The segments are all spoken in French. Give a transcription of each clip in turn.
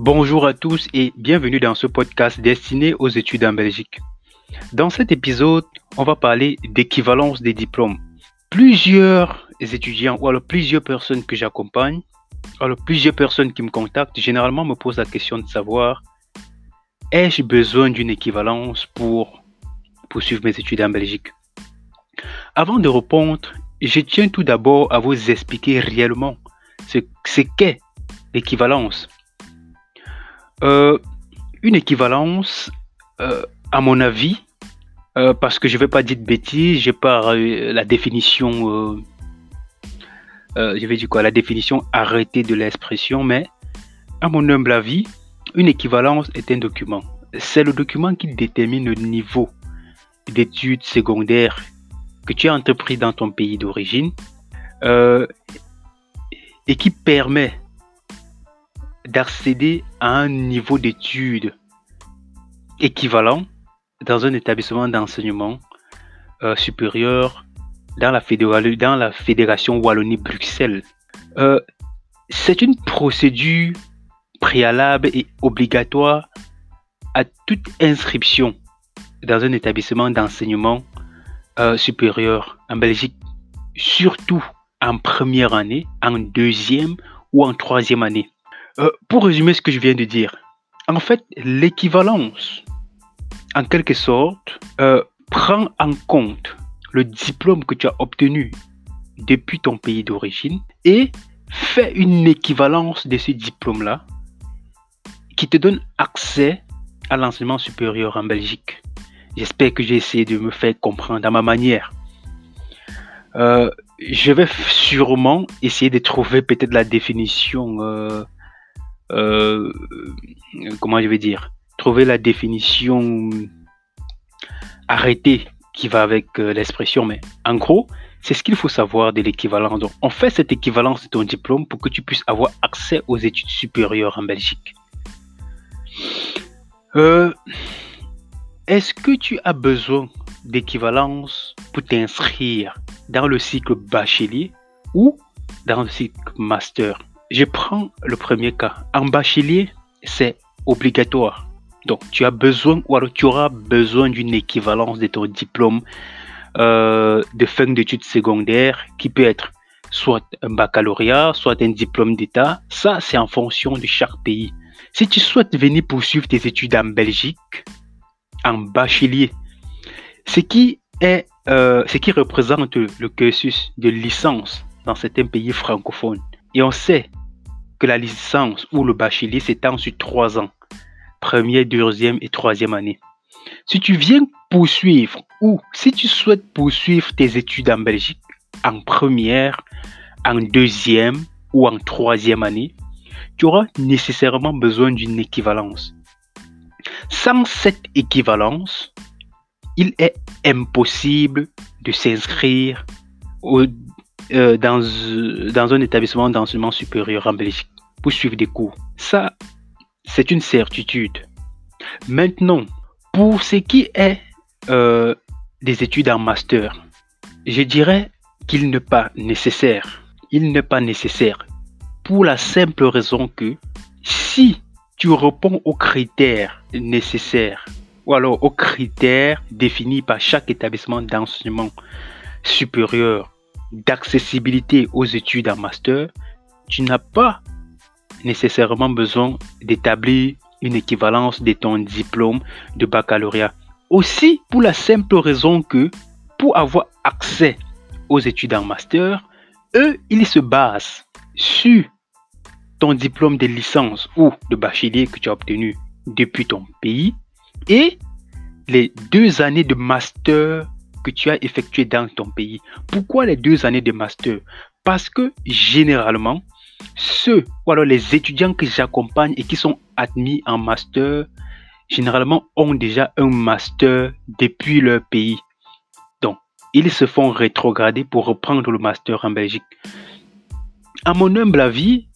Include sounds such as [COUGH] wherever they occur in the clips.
Bonjour à tous et bienvenue dans ce podcast destiné aux études en Belgique. Dans cet épisode, on va parler d'équivalence des diplômes. Plusieurs étudiants ou alors plusieurs personnes que j'accompagne, alors plusieurs personnes qui me contactent, généralement me posent la question de savoir ai-je besoin d'une équivalence pour poursuivre mes études en Belgique? Avant de répondre, je tiens tout d'abord à vous expliquer réellement ce qu'est l'équivalence. Euh, une équivalence, euh, à mon avis, euh, parce que je ne vais pas dire de bêtises, j'ai pas la définition, je vais dire la définition arrêtée de l'expression, mais à mon humble avis, une équivalence est un document. C'est le document qui détermine le niveau d'études secondaires que tu as entrepris dans ton pays d'origine et qui permet d'accéder à un niveau d'études équivalent dans un établissement d'enseignement euh, supérieur dans la, dans la Fédération Wallonie-Bruxelles. Euh, c'est une procédure préalable et obligatoire à toute inscription dans un établissement d'enseignement euh, supérieur en Belgique, surtout en première année, en deuxième ou en troisième année. Euh, pour résumer ce que je viens de dire, en fait, l'équivalence, en quelque sorte, euh, prend en compte le diplôme que tu as obtenu depuis ton pays d'origine et fait une équivalence de ce diplôme-là qui te donne accès à l'enseignement supérieur en Belgique. J'espère que j'ai essayé de me faire comprendre à ma manière. Euh, je vais sûrement essayer de trouver peut-être la définition comment je vais dire, trouver la définition arrêtée qui va avec euh, l'expression. Mais en gros, c'est ce qu'il faut savoir de l'équivalence. Donc, on fait cette équivalence de ton diplôme pour que tu puisses avoir accès aux études supérieures en Belgique. Euh, est-ce que tu as besoin d'équivalence pour t'inscrire dans le cycle bachelier ou dans le cycle master? Je prends le premier cas. En bachelier, c'est obligatoire. Donc, tu as besoin, ou alors tu auras besoin d'une équivalence de ton diplôme euh, de fin d'études secondaires qui peut être soit un baccalauréat, soit un diplôme d'État. Ça, c'est en fonction de chaque pays. Si tu souhaites venir poursuivre tes études en Belgique, en bachelier, ce qui, euh, ce qui représente le cursus de licence dans certains pays francophones. Et on sait que la licence ou le bachelier s'étend sur trois ans, première, deuxième et troisième année. Si tu viens poursuivre ou si tu souhaites poursuivre tes études en Belgique en première, en deuxième ou en troisième année, tu auras nécessairement besoin d'une équivalence. Sans cette équivalence, il est impossible de s'inscrire euh, dans, dans un établissement d'enseignement supérieur en Belgique pour suivre des cours. Ça, c'est une certitude. Maintenant, pour ce qui est euh, des études en master, je dirais qu'il n'est pas nécessaire. Il n'est pas nécessaire pour la simple raison que si tu réponds aux critères nécessaires ou alors aux critères définis par chaque établissement d'enseignement supérieur d'accessibilité aux études en master, tu n'as pas nécessairement besoin d'établir une équivalence de ton diplôme de baccalauréat. Aussi pour la simple raison que pour avoir accès aux études en master, eux, ils se basent sur ton diplôme de licence ou de bachelier que tu as obtenu depuis ton pays et les deux années de master que tu as effectué dans ton pays. Pourquoi les deux années de master? Parce que généralement, ceux ou alors les étudiants que j'accompagne et qui sont admis en master, généralement ont déjà un master depuis leur pays. Donc, ils se font rétrograder pour reprendre le master en Belgique. À mon humble avis,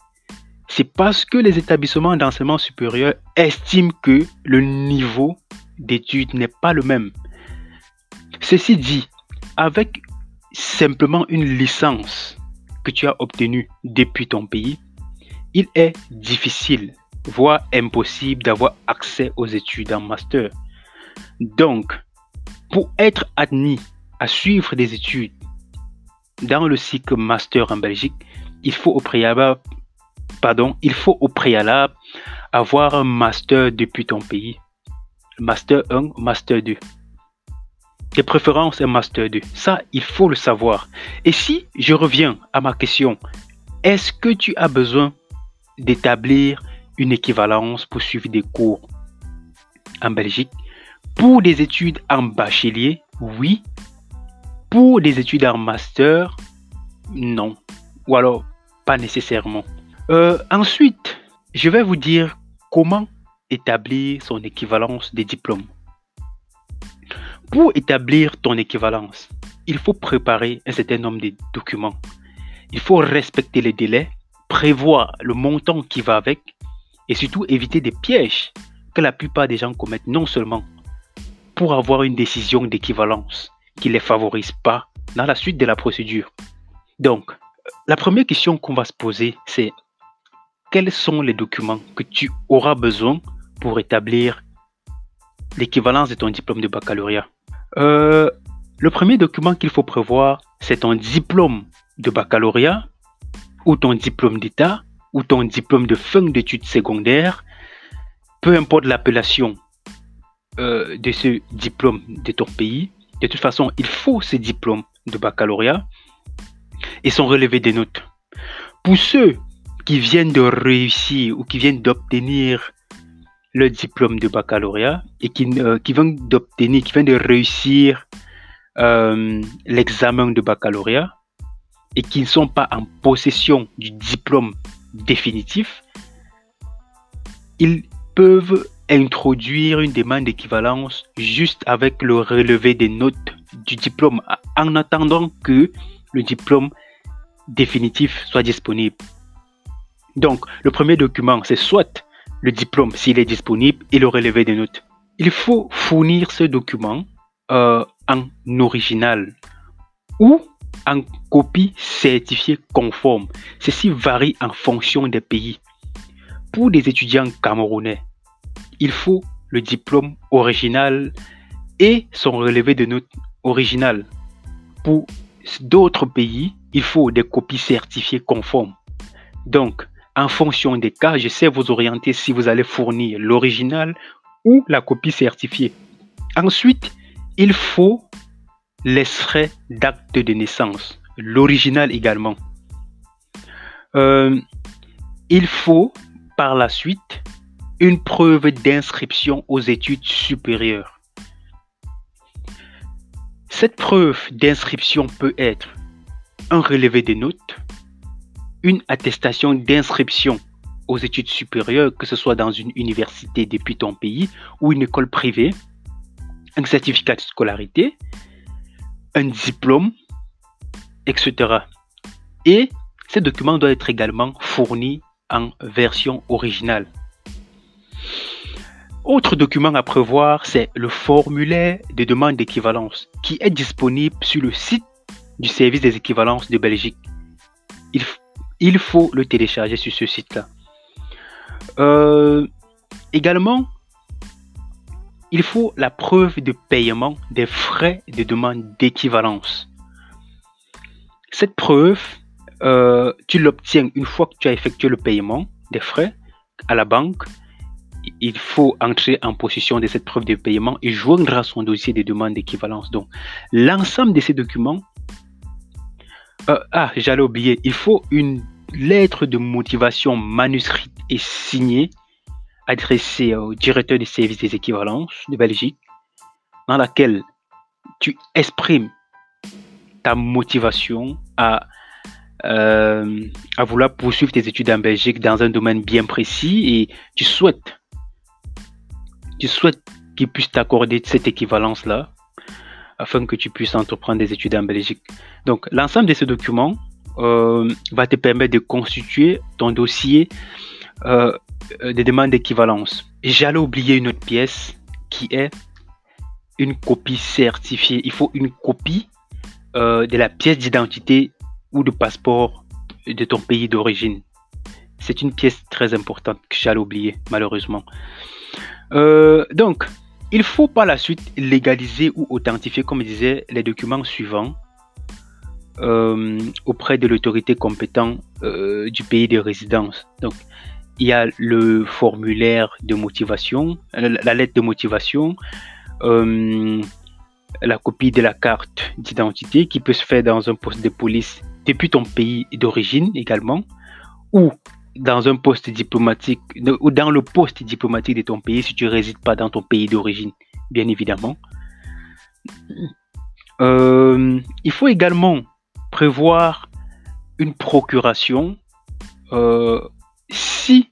c'est parce que les établissements d'enseignement supérieur estiment que le niveau d'études n'est pas le même. Ceci dit, avec simplement une licence que tu as obtenue depuis ton pays, il est difficile voire impossible d'avoir accès aux études en master. Donc, pour être admis à suivre des études dans le cycle master en Belgique, il faut au préalable, avoir un master depuis ton pays. Master 1, master 2. Tes préférences un master 2. Ça, il faut le savoir. Et si je reviens à ma question, est-ce que tu as besoin d'établir une équivalence pour suivre des cours en Belgique? Pour des études en bachelier Oui. Pour des études en master Non. Ou alors pas nécessairement. Euh, ensuite, je vais vous dire comment établir son équivalence des diplômes. Pour établir ton équivalence, il faut préparer un certain nombre de documents. Il faut respecter les délais, prévoir le montant qui va avec et surtout éviter des pièges que la plupart des gens commettent non seulement pour avoir une décision d'équivalence qui ne les favorise pas dans la suite de la procédure. Donc, la première question qu'on va se poser, c'est quels sont les documents que tu auras besoin pour établir l'équivalence de ton diplôme de baccalauréat? Euh, le premier document qu'il faut prévoir, c'est ton diplôme de baccalauréat ou ton diplôme d'État ou ton diplôme de fin d'études secondaires, peu importe l'appellation euh, de ce diplôme de ton pays. De toute façon, il faut ce diplôme de baccalauréat et son relevé des notes. Pour ceux qui viennent de réussir ou qui viennent d'obtenir le diplôme de baccalauréat et qui, euh, qui vient d'obtenir, qui vient de réussir euh, l'examen de baccalauréat et qui ne sont pas en possession du diplôme définitif, ils peuvent introduire une demande d'équivalence juste avec le relevé des notes du diplôme en attendant que le diplôme définitif soit disponible. Donc, le premier document, c'est soit le diplôme s'il est disponible et le relevé des notes. Il faut fournir ce document euh, en original ou en copie certifiée conforme. Ceci varie en fonction des pays. Pour des étudiants camerounais, il faut le diplôme original et son relevé de notes original. Pour d'autres pays, il faut des copies certifiées conformes. Donc, en fonction des cas, je sais vous orienter si vous allez fournir l'original ou la copie certifiée. Ensuite, il faut l'extrait d'acte de naissance, l'original également. Euh, il faut par la suite une preuve d'inscription aux études supérieures. Cette preuve d'inscription peut être un relevé des notes, une attestation d'inscription aux études supérieures, que ce soit dans une université depuis ton pays ou une école privée, un certificat de scolarité, un diplôme, etc. Et ces documents doivent être également fournis en version originale. Autre document à prévoir, c'est le formulaire de demande d'équivalence qui est disponible sur le site du service des équivalences de Belgique. Il faut le télécharger sur ce site-là. Euh, également, il faut la preuve de paiement des frais de demande d'équivalence. Cette preuve, euh, tu l'obtiens une fois que tu as effectué le paiement des frais à la banque. Il faut entrer en possession de cette preuve de paiement et joindre à son dossier de demande d'équivalence. Donc, l'ensemble de ces documents. Euh, ah, j'allais oublier. Il faut une lettre de motivation manuscrite et signée adressée au directeur du service des équivalences de Belgique, dans laquelle tu exprimes ta motivation à, euh, à vouloir poursuivre tes études en Belgique dans un domaine bien précis et tu souhaites, tu souhaites qu'il puisse t'accorder cette équivalence-là afin que tu puisses entreprendre des études en Belgique. Donc, l'ensemble de ces documents va te permettre de constituer ton dossier euh, de demande d'équivalence. J'allais oublier une autre pièce qui est une copie certifiée. Il faut une copie euh, de la pièce d'identité ou de passeport de ton pays d'origine. c'est une pièce très importante que j'allais oublier, malheureusement. Euh, donc, il faut par la suite légaliser ou authentifier, comme je disais, les documents suivants euh, auprès de l'autorité compétente euh, du pays de résidence. Donc, il y a le formulaire de motivation, la lettre de motivation, la copie de la carte d'identité qui peut se faire dans un poste de police depuis ton pays d'origine également, ou dans un poste diplomatique, ou dans le poste diplomatique de ton pays si tu ne résides pas dans ton pays d'origine, bien évidemment. Euh, il faut également prévoir une procuration euh, si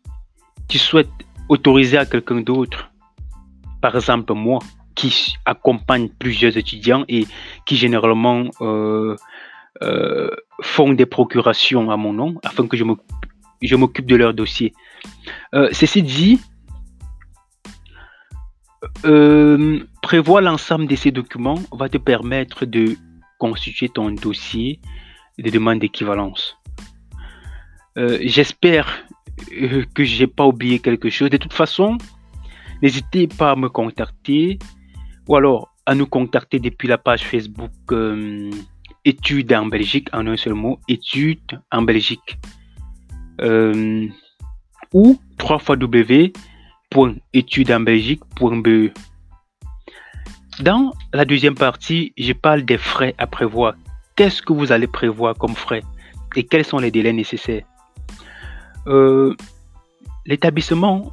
tu souhaites autoriser à quelqu'un d'autre, par exemple moi, qui accompagne plusieurs étudiants et qui généralement euh, font des procurations à mon nom afin que je m'occupe de leur dossier. Euh, ceci dit, euh, prévoir l'ensemble de ces documents va te permettre de constituer ton dossier de demande d'équivalence. Euh, j'espère que je n'ai pas oublié quelque chose. De toute façon, n'hésitez pas à me contacter ou alors à nous contacter depuis la page Facebook Études en Belgique, en un seul mot, Études en Belgique euh, ou www.étudesenbelgique.be. Dans la deuxième partie, je parle des frais à prévoir. Qu'est-ce que vous allez prévoir comme frais et quels sont les délais nécessaires euh, L'établissement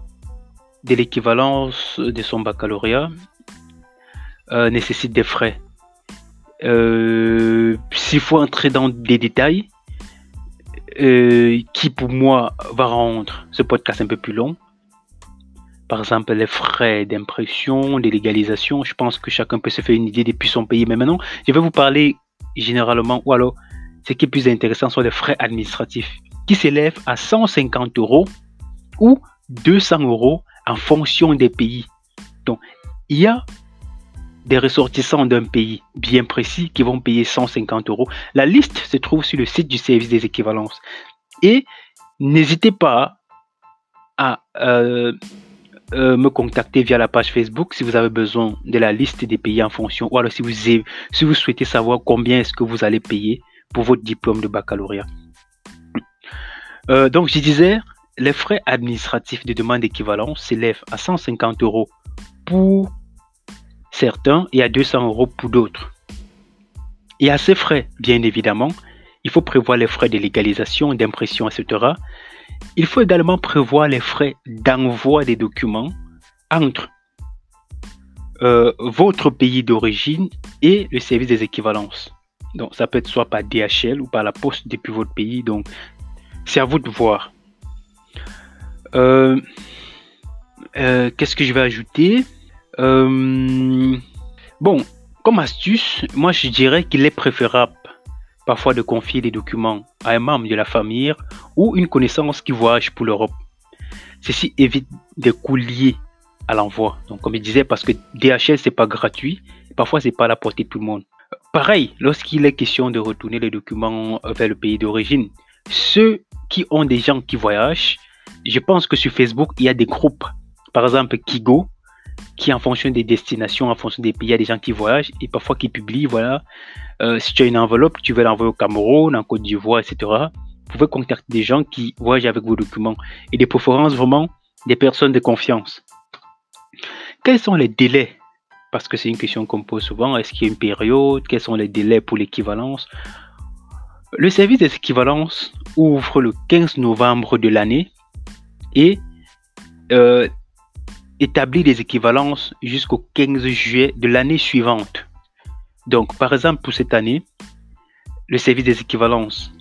de l'équivalence de son baccalauréat euh, nécessite des frais. Euh, s'il faut entrer dans des détails, qui pour moi va rendre ce podcast un peu plus long. Par exemple, les frais d'impression, de légalisation. Je pense que chacun peut se faire une idée depuis son pays. Mais maintenant, je vais vous parler généralement, ou alors, ce qui est plus intéressant sont les frais administratifs qui s'élèvent à 150 euros ou 200 euros en fonction des pays. Donc, il y a des ressortissants d'un pays bien précis qui vont payer 150 euros. La liste se trouve sur le site du service des équivalences. Et n'hésitez pas à euh, euh, me contacter via la page Facebook si vous avez besoin de la liste des pays en fonction, ou alors si vous, si vous souhaitez savoir combien est-ce que vous allez payer pour votre diplôme de baccalauréat. Euh, donc, je disais, les frais administratifs de demande d'équivalence s'élèvent à 150 euros pour certains et à 200 euros pour d'autres. Et à ces frais, bien évidemment, il faut prévoir les frais de légalisation, d'impression, etc. Il faut également prévoir les frais d'envoi des documents entre euh, votre pays d'origine et le service des équivalences. Donc, ça peut être soit par DHL ou par la poste depuis votre pays. Donc, c'est à vous de voir. Euh, euh, qu'est-ce que je vais ajouter? Bon, comme astuce, moi je dirais qu'il est préférable parfois de confier des documents à un membre de la famille ou une connaissance qui voyage pour l'Europe. Ceci évite des coûts liés à l'envoi. Donc, comme je disais, parce que DHL, c'est pas gratuit, parfois, c'est pas à la portée de tout le monde. Pareil, lorsqu'il est question de retourner les documents vers le pays d'origine, ceux qui ont des gens qui voyagent, je pense que sur Facebook, il y a des groupes. Par exemple, Kigo, qui en fonction des destinations, en fonction des pays, il y a des gens qui voyagent et parfois qui publient, voilà, euh, si tu as une enveloppe, tu veux l'envoyer au Cameroun, en Côte d'Ivoire, etc. Vous pouvez contacter des gens qui voyagent avec vos documents et des préférences vraiment des personnes de confiance. Quels sont les délais? Parce que c'est une question qu'on pose souvent. Est-ce qu'il y a une période? Quels sont les délais pour l'équivalence? Le service des équivalences ouvre le 15 novembre de l'année et euh, établir des équivalences jusqu'au 15 juillet de l'année suivante. Donc, par exemple, pour cette année, le service des équivalences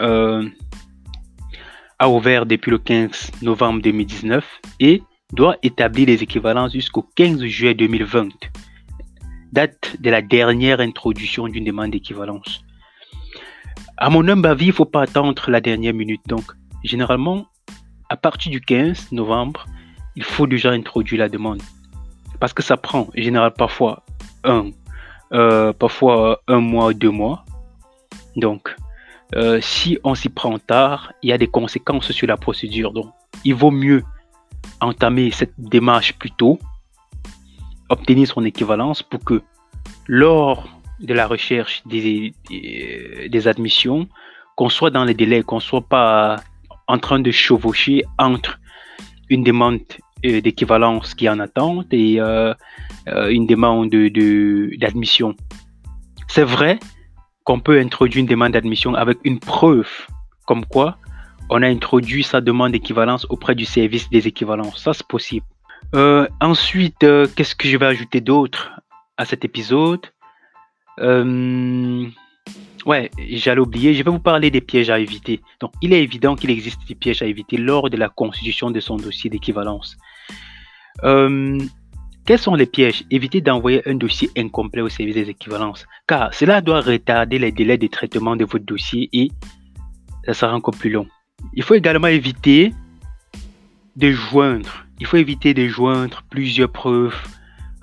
euh, a ouvert depuis le 15 novembre 2019 et doit établir les équivalences jusqu'au 15 juillet 2020, date de la dernière introduction d'une demande d'équivalence. À mon humble avis, il ne faut pas attendre la dernière minute. Donc, généralement, à partir du 15 novembre, il faut déjà introduire la demande. Parce que ça prend, en général, parfois un, euh, parfois un mois, deux mois. Donc, euh, si on s'y prend tard, il y a des conséquences sur la procédure. Donc, il vaut mieux entamer cette démarche plus tôt, obtenir son équivalence pour que lors de la recherche des, des, admissions, qu'on soit dans les délais, qu'on soit pas en train de chevaucher entre une demande d'équivalence qui en attente et euh, euh, une demande d'admission. De, C'est vrai qu'on peut introduire une demande d'admission avec une preuve comme quoi on a introduit sa demande d'équivalence auprès du service des équivalences. Ça, c'est possible. ensuite, qu'est-ce que je vais ajouter d'autre à cet épisode? Ouais, j'allais oublier, je vais vous parler des pièges à éviter. Donc, il est évident qu'il existe des pièges à éviter lors de la constitution de son dossier d'équivalence. Euh, quels sont les pièges? Évitez d'envoyer un dossier incomplet au service des équivalences, car cela doit retarder les délais de traitement de votre dossier et ça sera encore plus long. Il faut également éviter de joindre, il faut éviter de joindre plusieurs preuves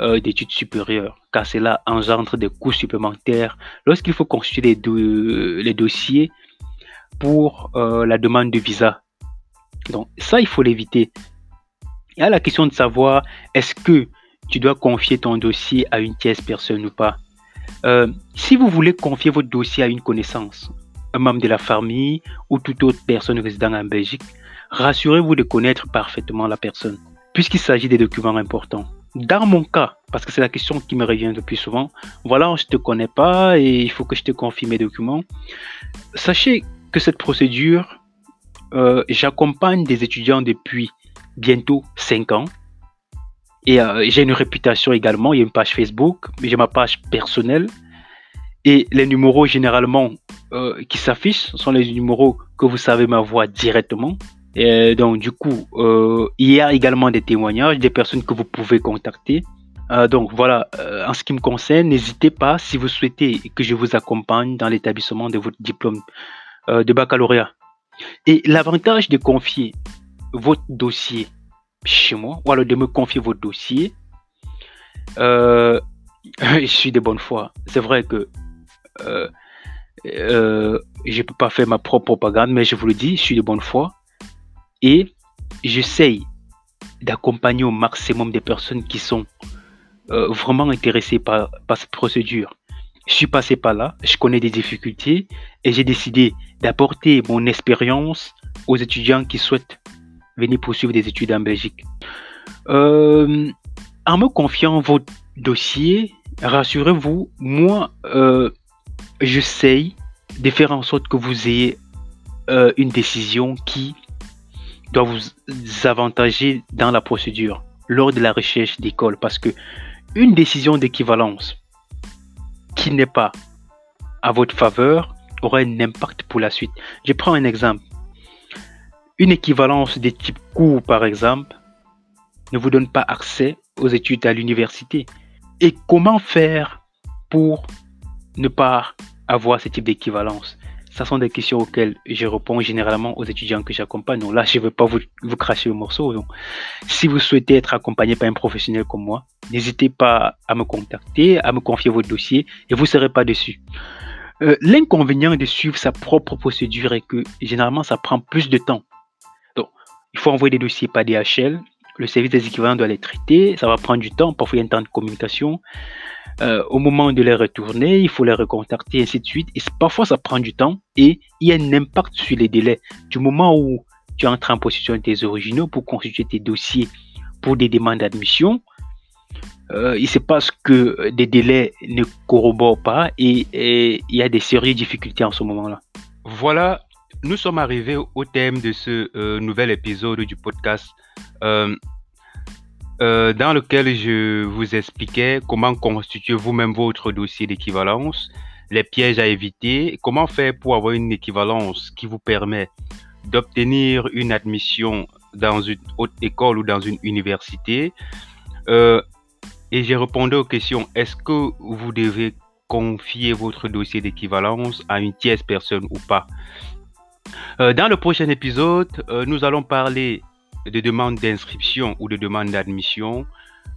euh, d'études supérieures, car cela engendre des coûts supplémentaires lorsqu'il faut constituer les, dossiers pour euh, la demande de visa. Donc ça, il faut l'éviter. Il y a la question de savoir est-ce que tu dois confier ton dossier à une tierce personne ou pas? Euh, si vous voulez confier votre dossier à une connaissance, un membre de la famille ou toute autre personne résidant en Belgique, rassurez-vous de connaître parfaitement la personne, puisqu'il s'agit des documents importants. Dans mon cas, parce que c'est la question qui me revient le plus souvent, voilà, je ne te connais pas et il faut que je te confie mes documents. Sachez que cette procédure, euh, j'accompagne des étudiants depuis bientôt 5 ans. Et euh, j'ai une réputation également. Il y a une page Facebook, j'ai ma page personnelle. Et les numéros généralement euh, qui s'affichent sont les numéros que vous savez m'avoir directement. Et donc, du coup, euh, il y a également des témoignages des personnes que vous pouvez contacter. Euh, donc, voilà, euh, en ce qui me concerne, n'hésitez pas si vous souhaitez que je vous accompagne dans l'établissement de votre diplôme de baccalauréat. Et l'avantage de confier votre dossier chez moi, ou alors de me confier votre dossier, [LAUGHS] je suis de bonne foi. C'est vrai que je ne peux pas faire ma propre propagande, mais je vous le dis, je suis de bonne foi. Et j'essaye d'accompagner au maximum des personnes qui sont euh, vraiment intéressées par, cette procédure. Je suis passé par là, je connais des difficultés et j'ai décidé d'apporter mon expérience aux étudiants qui souhaitent venir poursuivre des études en Belgique. Euh, en me confiant votre dossier, rassurez-vous, moi, euh, j'essaye de faire en sorte que vous ayez une décision qui doit vous avantager dans la procédure lors de la recherche d'école parce que une décision d'équivalence qui n'est pas à votre faveur aura un impact pour la suite. Je prends un exemple. Une équivalence de type cours, par exemple, ne vous donne pas accès aux études à l'université. Et comment faire pour ne pas avoir ce type d'équivalence? Ce sont des questions auxquelles je réponds généralement aux étudiants que j'accompagne. Donc là, je ne veux pas vous, cracher le morceau. Si vous souhaitez être accompagné par un professionnel comme moi, n'hésitez pas à me contacter, à me confier votre dossier et vous ne serez pas dessus. Euh, l'inconvénient de suivre sa propre procédure est que généralement, ça prend plus de temps. Donc, il faut envoyer des dossiers par DHL. Le service des équivalents doit les traiter. Ça va prendre du temps. Parfois, il y a un temps de communication. Euh, au moment de les retourner, il faut les recontacter, ainsi de suite. Et parfois, ça prend du temps et il y a un impact sur les délais. Du moment où tu entres en possession de tes originaux pour constituer tes dossiers pour des demandes d'admission, euh, il se passe que des délais ne corroborent pas et, il y a des sérieuses difficultés en ce moment-là. Voilà, nous sommes arrivés au thème de ce euh, nouvel épisode du podcast. Euh, dans lequel je vous expliquais comment constituer vous-même votre dossier d'équivalence, les pièges à éviter, comment faire pour avoir une équivalence qui vous permet d'obtenir une admission dans une haute école ou dans une université. Euh, et j'ai répondu aux questions, est-ce que vous devez confier votre dossier d'équivalence à une tierce personne ou pas? Euh, Dans le prochain épisode, nous allons parler de demande d'inscription ou de demande d'admission,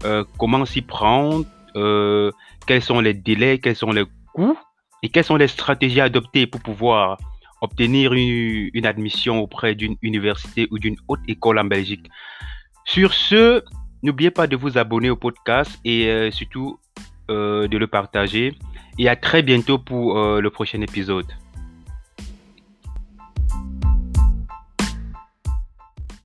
euh, comment s'y prendre, euh, quels sont les délais, quels sont les coûts et quelles sont les stratégies adoptées pour pouvoir obtenir une, admission auprès d'une université ou d'une haute école en Belgique. Sur ce, n'oubliez pas de vous abonner au podcast et euh, surtout euh, de le partager. Et à très bientôt pour euh, le prochain épisode.